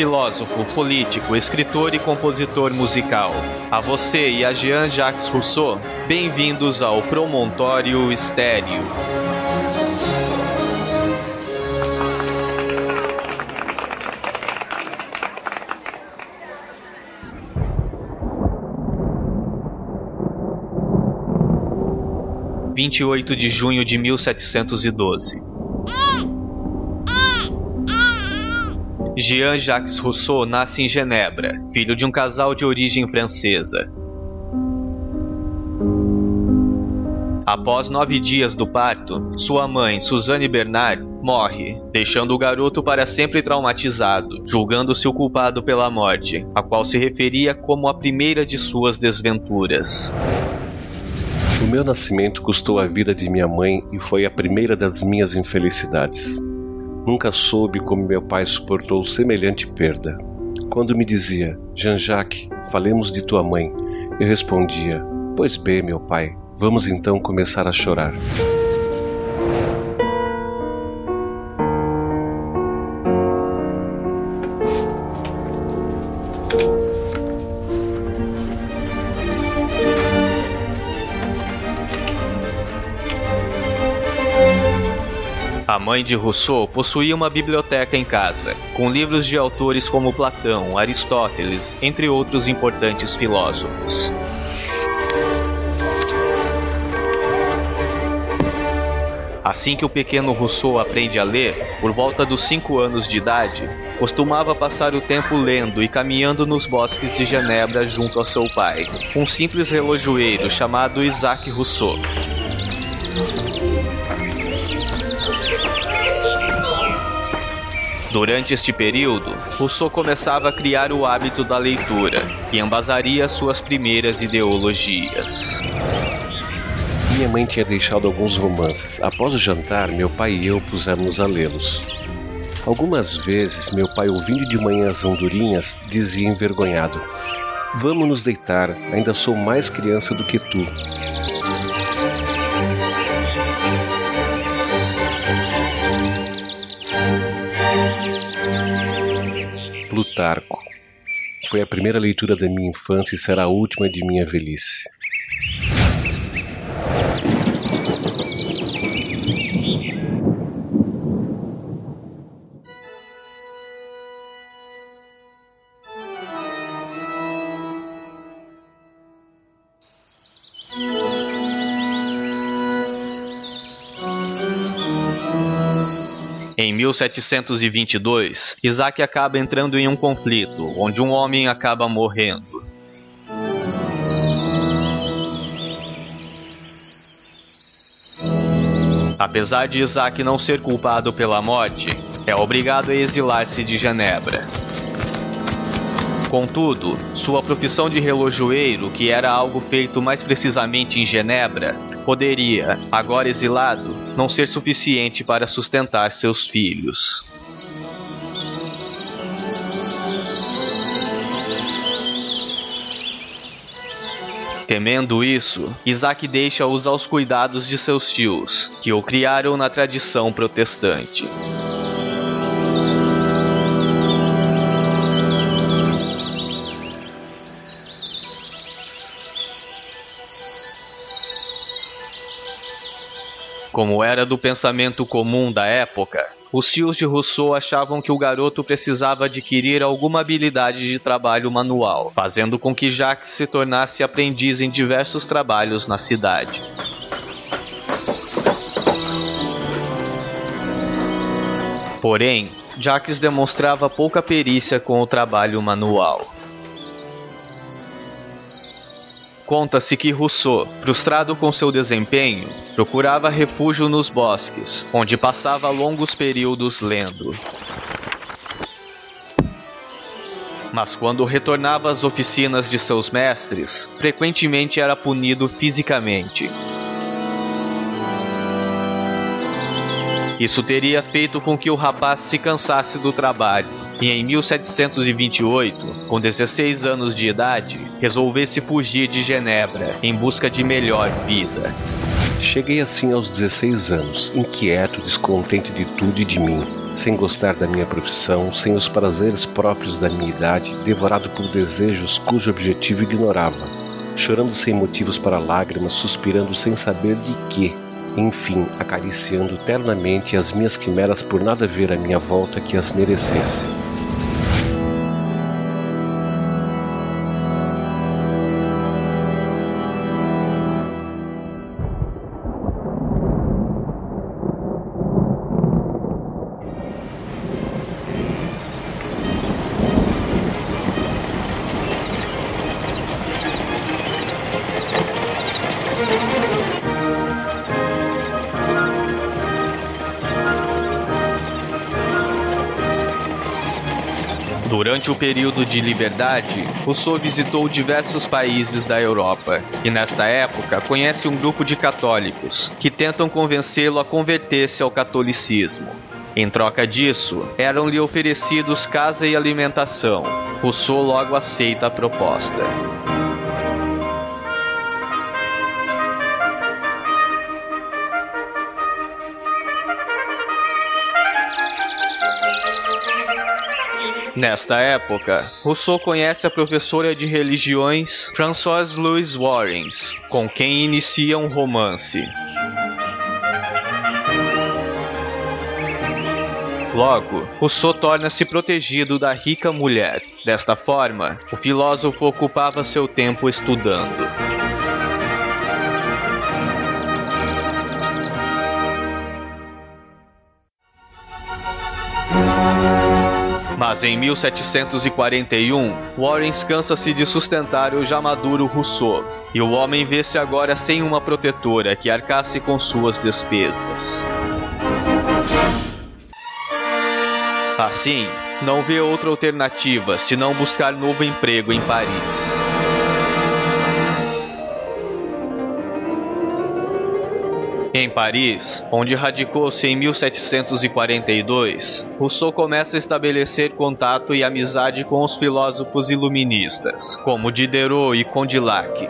filósofo, político, escritor e compositor musical. A você e a Jean-Jacques Rousseau, bem-vindos ao Promontório Estéreo. Vinte e oito de junho de mil setecentos e doze. Jean-Jacques Rousseau nasce em Genebra, filho de um casal de origem francesa. Após nove dias do parto, sua mãe, Suzanne Bernard, morre, deixando o garoto para sempre traumatizado, julgando-se o culpado pela morte, a qual se referia como a primeira de suas desventuras. O meu nascimento custou a vida de minha mãe e foi a primeira das minhas infelicidades. Nunca soube como meu pai suportou semelhante perda. Quando me dizia, Jean-Jacques, falemos de tua mãe, eu respondia, Pois bem, meu pai, vamos então começar a chorar. Mãe de Rousseau possuía uma biblioteca em casa, com livros de autores como Platão, Aristóteles, entre outros importantes filósofos. Assim que o pequeno Rousseau aprende a ler, por volta dos 5 anos de idade, costumava passar o tempo lendo e caminhando nos bosques de Genebra junto a seu pai, um simples relojoeiro chamado Isaac Rousseau. Durante este período, Rousseau começava a criar o hábito da leitura, que embasaria suas primeiras ideologias. Minha mãe tinha deixado alguns romances. Após o jantar, meu pai e eu pusemos a lê-los. Algumas vezes, meu pai, ouvindo de manhã as andorinhas, dizia envergonhado: Vamos nos deitar, ainda sou mais criança do que tu. Plutarco. Foi a primeira leitura da minha infância e será a última de minha velhice. 1722, Isaac acaba entrando em um conflito, onde um homem acaba morrendo. Apesar de Isaac não ser culpado pela morte, é obrigado a exilar-se de Genebra. Contudo, sua profissão de relojoeiro, que era algo feito mais precisamente em Genebra, poderia, agora exilado, não ser suficiente para sustentar seus filhos. Temendo isso, Isaac deixa-os aos cuidados de seus tios, que o criaram na tradição protestante. Como era do pensamento comum da época, os tios de Rousseau achavam que o garoto precisava adquirir alguma habilidade de trabalho manual, fazendo com que Jacques se tornasse aprendiz em diversos trabalhos na cidade. Porém, Jacques demonstrava pouca perícia com o trabalho manual. Conta-se que Rousseau, frustrado com seu desempenho, procurava refúgio nos bosques, onde passava longos períodos lendo. Mas quando retornava às oficinas de seus mestres, frequentemente era punido fisicamente. Isso teria feito com que o rapaz se cansasse do trabalho e em 1728, com 16 anos de idade, resolvesse fugir de Genebra em busca de melhor vida. Cheguei assim aos 16 anos, inquieto, descontente de tudo e de mim. sem gostar da minha profissão, sem os prazeres próprios da minha idade, devorado por desejos cujo objetivo ignorava, chorando sem motivos para lágrimas, suspirando sem saber de quê, enfim, acariciando ternamente as minhas quimeras por nada ver à minha volta que as merecesse. Durante o período de liberdade, Rousseau visitou diversos países da Europa e, nesta época, conhece um grupo de católicos que tentam convencê-lo a converter-se ao catolicismo. Em troca disso, eram-lhe oferecidos casa e alimentação. Rousseau logo aceita a proposta. Nesta época, Rousseau conhece a professora de religiões Françoise Louise Warrens, com quem inicia um romance. Logo, Rousseau torna-se protegido da rica mulher. Desta forma, o filósofo ocupava seu tempo estudando. Mas em 1741, Warren cansa-se de sustentar o já maduro Rousseau, e o homem vê-se agora sem uma protetora que arcasse com suas despesas. Assim, não vê outra alternativa senão buscar novo emprego em Paris. Em Paris, onde radicou-se em 1742, Rousseau começa a estabelecer contato e amizade com os filósofos iluministas, como Diderot e Condillac.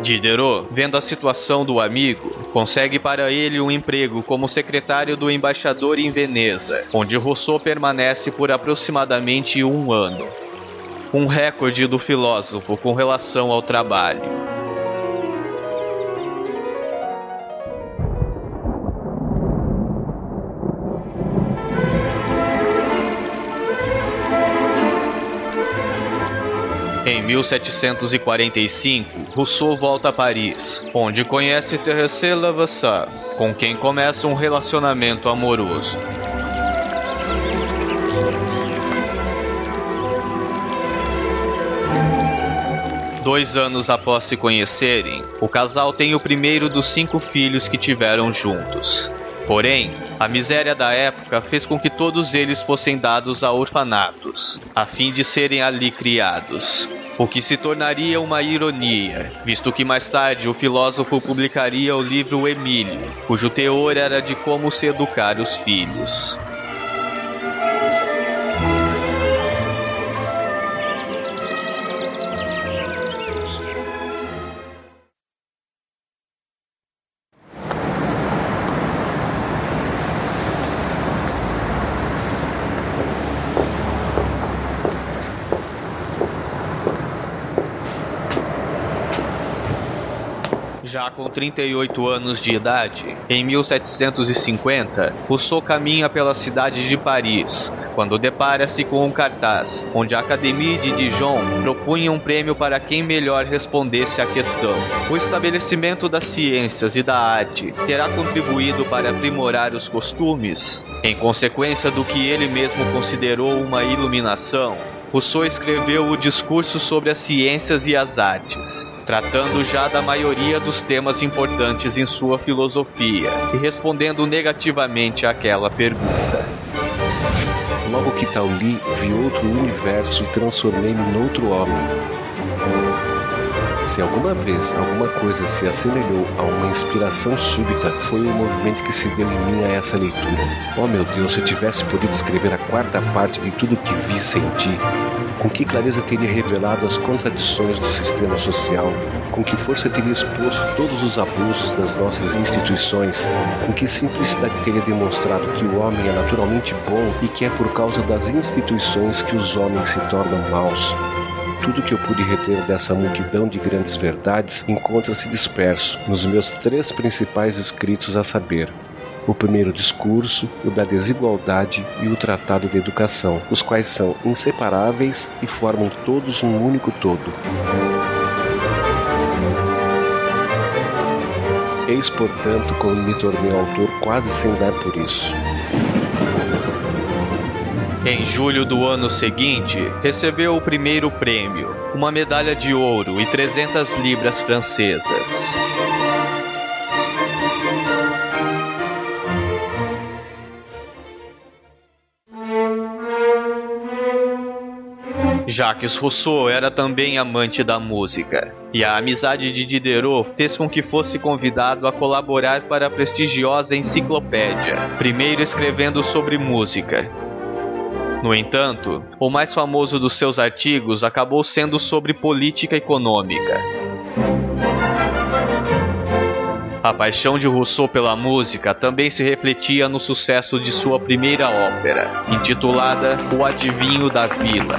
Diderot, vendo a situação do amigo, consegue para ele um emprego como secretário do embaixador em Veneza, onde Rousseau permanece por aproximadamente um ano um recorde do filósofo com relação ao trabalho. Em 1745, Rousseau volta a Paris, onde conhece Thérèse Levasseur, com quem começa um relacionamento amoroso. Dois anos após se conhecerem, o casal tem o primeiro dos cinco filhos que tiveram juntos. Porém, a miséria da época fez com que todos eles fossem dados a orfanatos, a fim de serem ali criados. O que se tornaria uma ironia, visto que mais tarde o filósofo publicaria o livro Emílio, cujo teor era de como se educar os filhos. Com 38 anos de idade, em 1750, Rousseau caminha pela cidade de Paris, quando depara-se com um cartaz, onde a Académie de Dijon propunha um prêmio para quem melhor respondesse à questão. O estabelecimento das ciências e da arte terá contribuído para aprimorar os costumes? Em consequência do que ele mesmo considerou uma iluminação, Rousseau escreveu o Discurso sobre as Ciências e as Artes, tratando já da maioria dos temas importantes em sua filosofia e respondendo negativamente àquela pergunta. Logo que tal li, vi outro universo e transformei-me noutro homem. Se alguma vez alguma coisa se assemelhou a uma inspiração súbita, foi o movimento que se deu em mim a essa leitura. Oh meu Deus, se eu tivesse podido escrever a quarta parte de tudo que vi e senti, Com que clareza teria revelado as contradições do sistema social? Com que força teria exposto todos os abusos das nossas instituições? Com que simplicidade teria demonstrado que o homem é naturalmente bom e que é por causa das instituições que os homens se tornam maus? Tudo que eu pude reter dessa multidão de grandes verdades encontra-se disperso nos meus três principais escritos a saber: o primeiro discurso, o da desigualdade e o tratado de educação, os quais são inseparáveis e formam todos um único todo. Eis, portanto, como me tornei autor quase sem dar por isso. Em julho do ano seguinte, recebeu o primeiro prêmio, uma medalha de ouro e 300 libras francesas. Jacques Rousseau era também amante da música, e a amizade de Diderot fez com que fosse convidado a colaborar para a prestigiosa enciclopédia, primeiro escrevendo sobre música, no entanto, o mais famoso dos seus artigos acabou sendo sobre política econômica. A paixão de Rousseau pela música também se refletia no sucesso de sua primeira ópera, intitulada O Adivinho da Vila.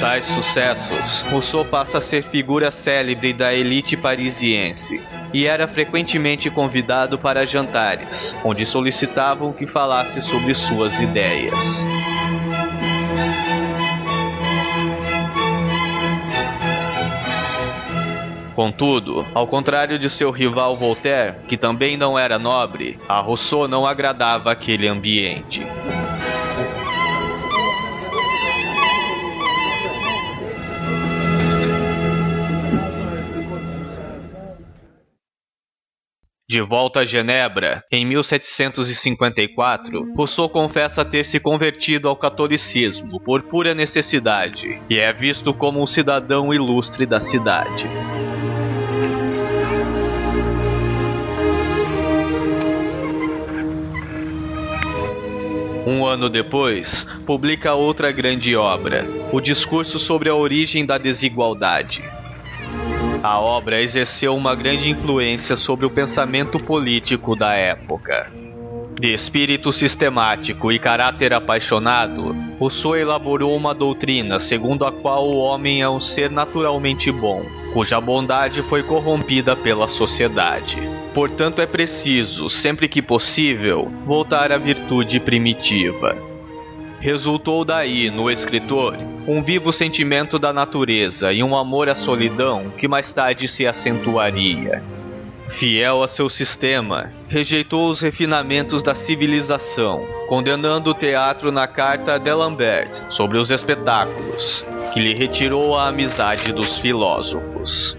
Tais sucessos, Rousseau passa a ser figura célebre da elite parisiense e era frequentemente convidado para jantares, onde solicitavam que falasse sobre suas ideias. Contudo, ao contrário de seu rival Voltaire, que também não era nobre, a Rousseau não agradava aquele ambiente. De volta a Genebra, em 1754, Rousseau confessa ter se convertido ao catolicismo por pura necessidade e é visto como um cidadão ilustre da cidade. Um ano depois, publica outra grande obra, O Discurso sobre a Origem da Desigualdade, a obra exerceu uma grande influência sobre o pensamento político da época. De espírito sistemático e caráter apaixonado, Rousseau elaborou uma doutrina segundo a qual o homem é um ser naturalmente bom, cuja bondade foi corrompida pela sociedade. Portanto, é preciso, sempre que possível, voltar à virtude primitiva. Resultou daí, no escritor, um vivo sentimento da natureza e um amor à solidão que mais tarde se acentuaria. Fiel a seu sistema, rejeitou os refinamentos da civilização, condenando o teatro na carta de Lambert sobre os espetáculos, que lhe retirou a amizade dos filósofos.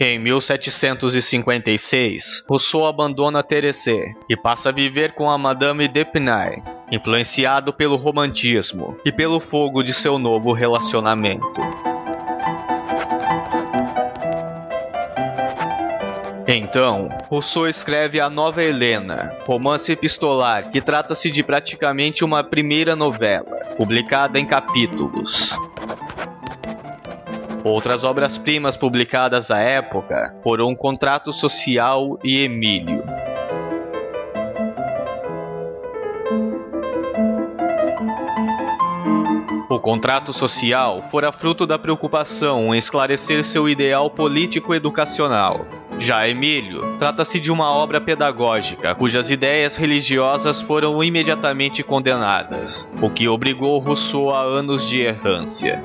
Em 1756, Rousseau abandona Therese e passa a viver com a Madame d'Epinay, influenciado pelo romantismo e pelo fogo de seu novo relacionamento. Então, Rousseau escreve A Nova Helena, romance epistolar que trata-se de praticamente uma primeira novela, publicada em capítulos. Outras obras-primas publicadas à época foram Contrato Social e Emílio. O contrato social fora fruto da preocupação em esclarecer seu ideal político-educacional. Já Emílio trata-se de uma obra pedagógica cujas ideias religiosas foram imediatamente condenadas, o que obrigou Rousseau a anos de errância.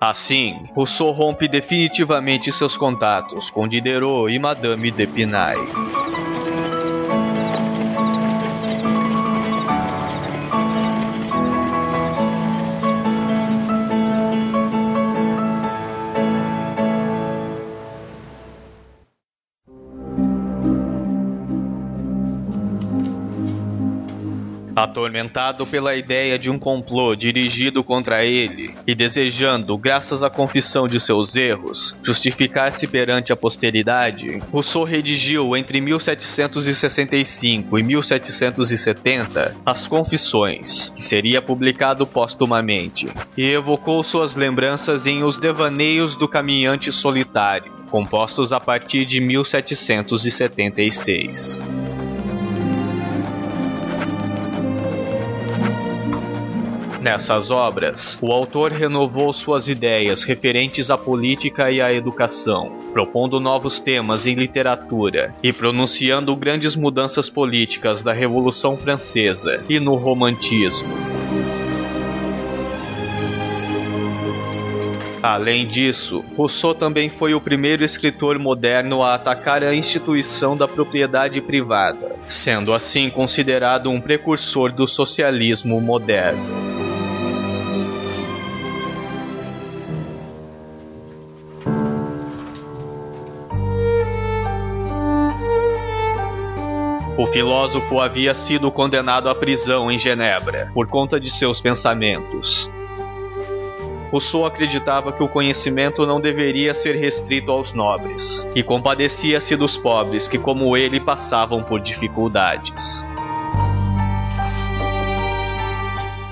Assim, Rousseau rompe definitivamente seus contatos com Diderot e Madame d'Epinay. Atormentado pela ideia de um complô dirigido contra ele e desejando, graças à confissão de seus erros, justificar-se perante a posteridade, Rousseau redigiu entre 1765 e 1770 As Confissões, que seria publicado póstumamente, e evocou suas lembranças em Os Devaneios do Caminhante Solitário, compostos a partir de 1776. Nessas obras, o autor renovou suas ideias referentes à política e à educação, propondo novos temas em literatura e pronunciando grandes mudanças políticas da Revolução Francesa e no Romantismo. Além disso, Rousseau também foi o primeiro escritor moderno a atacar a instituição da propriedade privada, sendo assim considerado um precursor do socialismo moderno. O filósofo havia sido condenado à prisão em Genebra por conta de seus pensamentos. Rousseau acreditava que o conhecimento não deveria ser restrito aos nobres, e compadecia-se dos pobres que, como ele, passavam por dificuldades.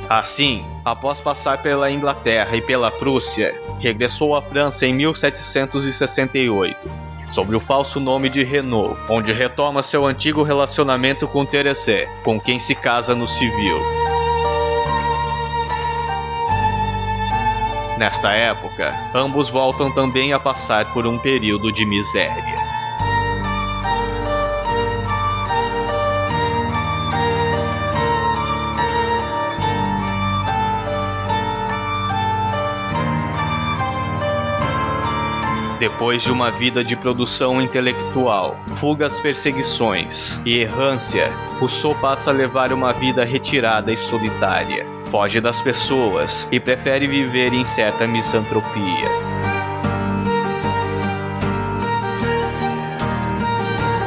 Assim, após passar pela Inglaterra e pela Prússia, regressou à França em 1768 sobre o falso nome de Renault, onde retoma seu antigo relacionamento com Therese, com quem se casa no civil. Nesta época, ambos voltam também a passar por um período de miséria. Depois de uma vida de produção intelectual, fugas, perseguições e errância, Rousseau passa a levar uma vida retirada e solitária. Foge das pessoas e prefere viver em certa misantropia.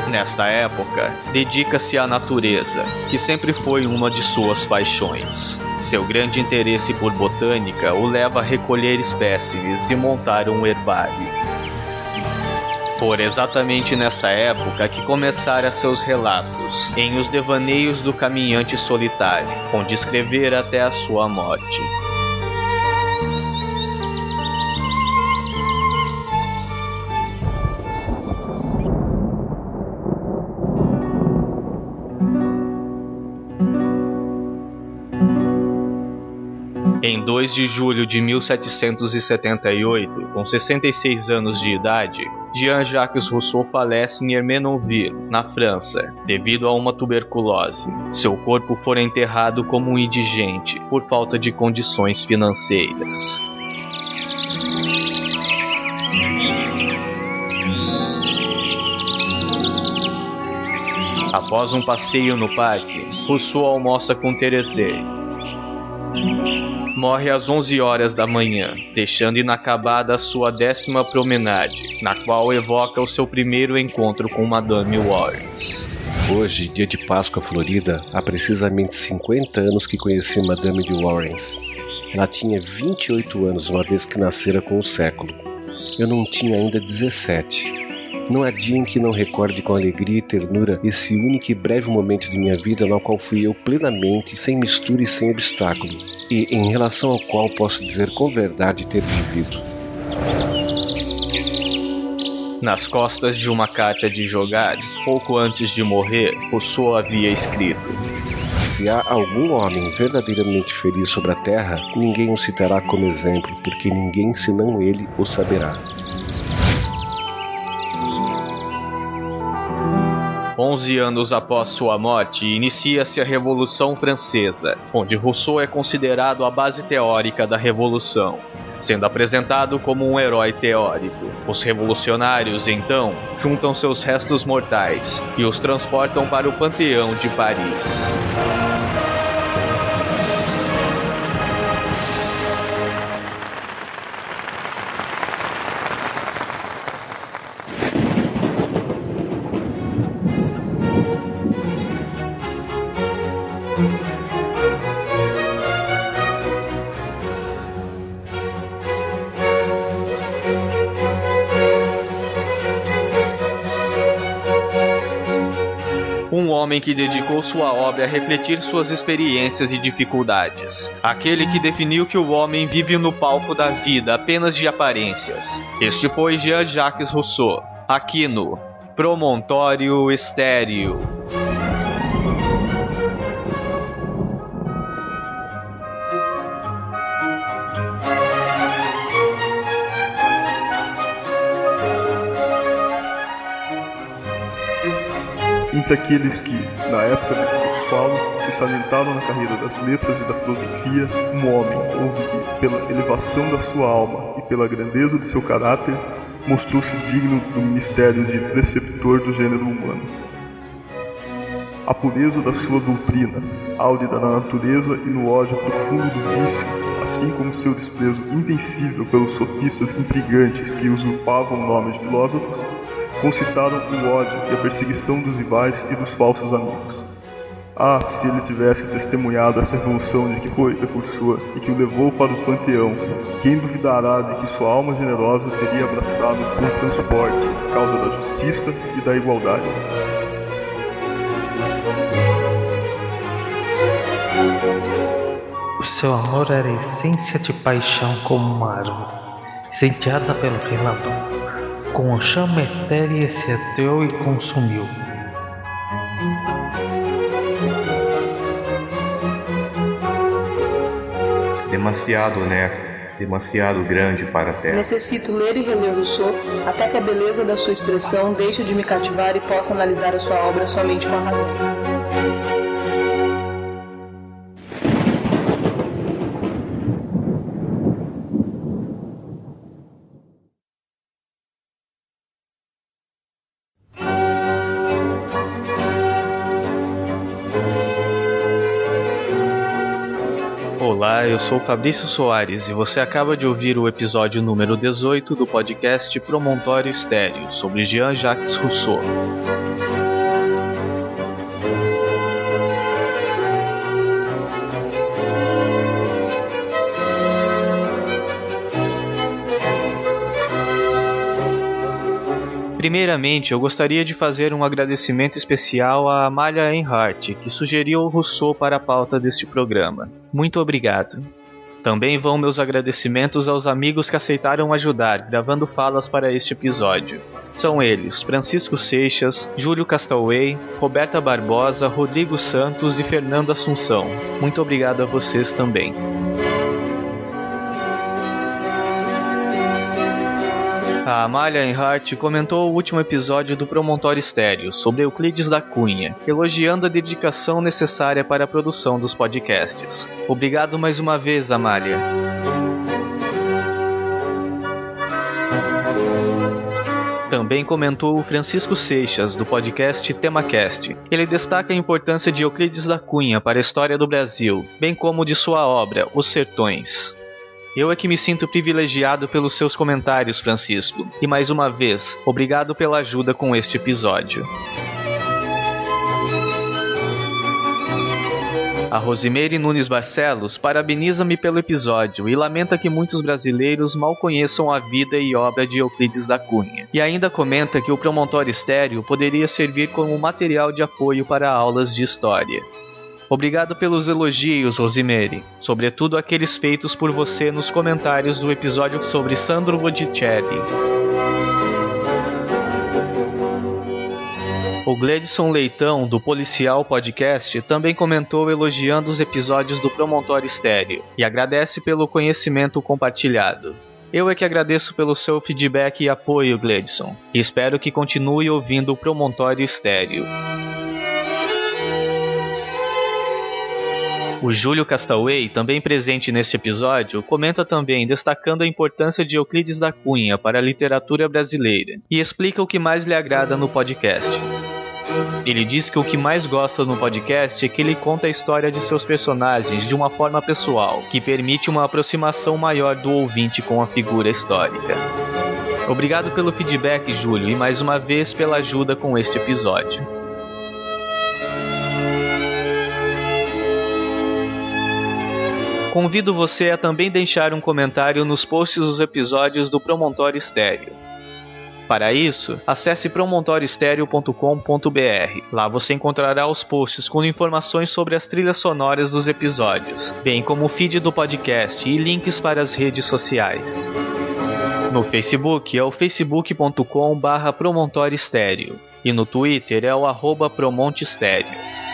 Nesta época, dedica-se à natureza, que sempre foi uma de suas paixões. Seu grande interesse por botânica o leva a recolher espécimes e montar um herbário. For exatamente nesta época que começara seus relatos em Os Devaneios do Caminhante Solitário, onde escrever até a sua morte. 2 de julho de 1778, com 66 anos de idade, Jean-Jacques Rousseau falece em Hermenonville, na França, devido a uma tuberculose. Seu corpo foi enterrado como um indigente por falta de condições financeiras. Após um passeio no parque, Rousseau almoça com Therese, morre às 11 horas da manhã, deixando inacabada a sua décima promenade, na qual evoca o seu primeiro encontro com Madame Warrens. Hoje, dia de Páscoa Florida, há precisamente 50 anos que conheci Madame de Warrens. Ela tinha 28 anos, uma vez que nascera com o século. Eu não tinha ainda 17. Não há dia em que não recorde com alegria e ternura esse único e breve momento de minha vida no qual fui eu plenamente, sem mistura e sem obstáculo, e em relação ao qual posso dizer com verdade ter vivido. Nas costas de uma carta de jogar, pouco antes de morrer, Rousseau havia escrito: Se há algum homem verdadeiramente feliz sobre a terra, ninguém o citará como exemplo, porque ninguém senão ele o saberá. 11 anos após sua morte, inicia-se a Revolução Francesa, onde Rousseau é considerado a base teórica da Revolução, sendo apresentado como um herói teórico. Os revolucionários, então, juntam seus restos mortais e os transportam para o Panteão de Paris. Que dedicou sua obra a refletir suas experiências e dificuldades. Aquele que definiu que o homem vive no palco da vida apenas de aparências. Este foi Jean-Jacques Rousseau, aqui no Promontório Estéreo. Entre aqueles que, na época de que vos falo, se salientaram na carreira das letras e da filosofia, um homem houve que, pela elevação da sua alma e pela grandeza de seu caráter, mostrou-se digno do ministério de preceptor do gênero humano. A pureza da sua doutrina, áudida na natureza e no ódio profundo do vício, assim como seu desprezo invencível pelos sofistas intrigantes que usurpavam o nome de filósofos, concitaram o ódio e a perseguição dos rivais e dos falsos amigos. Ah, se ele tivesse testemunhado essa revolução de que foi precursor e que o levou para o panteão, quem duvidará de que sua alma generosa teria abraçado com transporte a causa da justiça e da igualdade? O seu amor era essência de paixão como uma árvore, incendiada pelo Relador. Com a chama etérea se ateou e consumiu. Demasiado honesto, demasiado grande para a terra. Necessito ler e reler Rousseau até que a beleza da sua expressão deixe de me cativar e possa analisar a sua obra somente com a razão. Olá, eu sou Fabrício Soares e você acaba de ouvir o episódio número 18 do podcast Promontório Estéreo sobre Jean-Jacques Rousseau. Primeiramente, eu gostaria de fazer um agradecimento especial à Amália Enhart, que sugeriu o Rousseau para a pauta deste programa. Muito obrigado. Também vão meus agradecimentos aos amigos que aceitaram ajudar, gravando falas para este episódio. São eles Francisco Seixas, Júlio Castaway, Roberta Barbosa, Rodrigo Santos e Fernando Assunção. Muito obrigado a vocês também. A Amália Enhart comentou o último episódio do Promontório Estéreo sobre Euclides da Cunha, elogiando a dedicação necessária para a produção dos podcasts. Obrigado mais uma vez, Amália. Também comentou o Francisco Seixas, do podcast TemaCast. Ele destaca a importância de Euclides da Cunha para a história do Brasil, bem como de sua obra, Os Sertões. Eu é que me sinto privilegiado pelos seus comentários, Francisco. E mais uma vez, obrigado pela ajuda com este episódio. A Rosimeire Nunes Barcelos parabeniza-me pelo episódio e lamenta que muitos brasileiros mal conheçam a vida e obra de Euclides da Cunha. E ainda comenta que o Promontório Estéreo poderia servir como material de apoio para aulas de história. Obrigado pelos elogios, Rosemary, sobretudo aqueles feitos por você nos comentários do episódio sobre Sandro Botticelli. O Gledson Leitão, do Policial Podcast, também comentou elogiando os episódios do Promontório Estéreo e agradece pelo conhecimento compartilhado. Eu é que agradeço pelo seu feedback e apoio, Gledson, e espero que continue ouvindo o Promontório Estéreo. O Júlio Castaway, também presente neste episódio, comenta também destacando a importância de Euclides da Cunha para a literatura brasileira e explica o que mais lhe agrada no podcast. Ele diz que o que mais gosta no podcast é que ele conta a história de seus personagens de uma forma pessoal, que permite uma aproximação maior do ouvinte com a figura histórica. Obrigado pelo feedback, Júlio, e mais uma vez pela ajuda com este episódio. Convido você a também deixar um comentário nos posts dos episódios do Promontório Estéreo. Para isso, acesse promontorioestereo.com.br. Lá você encontrará os posts com informações sobre as trilhas sonoras dos episódios, bem como o feed do podcast e links para as redes sociais. No Facebook é o facebook.com.br promontorioestereo e no Twitter é o arroba promontestereo.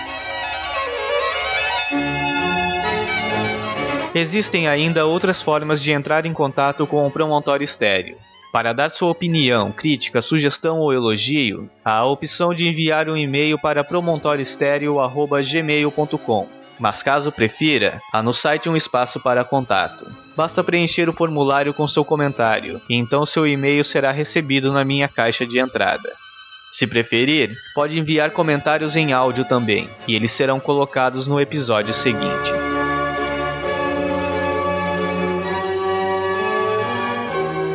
Existem ainda outras formas de entrar em contato com o Promontório Estéreo. Para dar sua opinião, crítica, sugestão ou elogio, há a opção de enviar um e-mail para promontorioestereo.gmail.com. Mas caso prefira, há no site um espaço para contato. Basta preencher o formulário com seu comentário, e então seu e-mail será recebido na minha caixa de entrada. Se preferir, pode enviar comentários em áudio também, e eles serão colocados no episódio seguinte.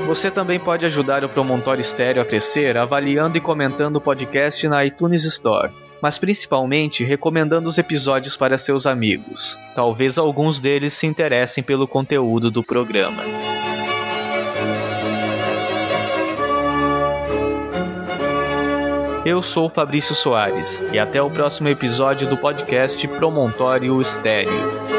Você também pode ajudar o Promontório Estéreo a crescer avaliando e comentando o podcast na iTunes Store, mas principalmente recomendando os episódios para seus amigos. Talvez alguns deles se interessem pelo conteúdo do programa. Eu sou Fabrício Soares e até o próximo episódio do podcast Promontório Estéreo.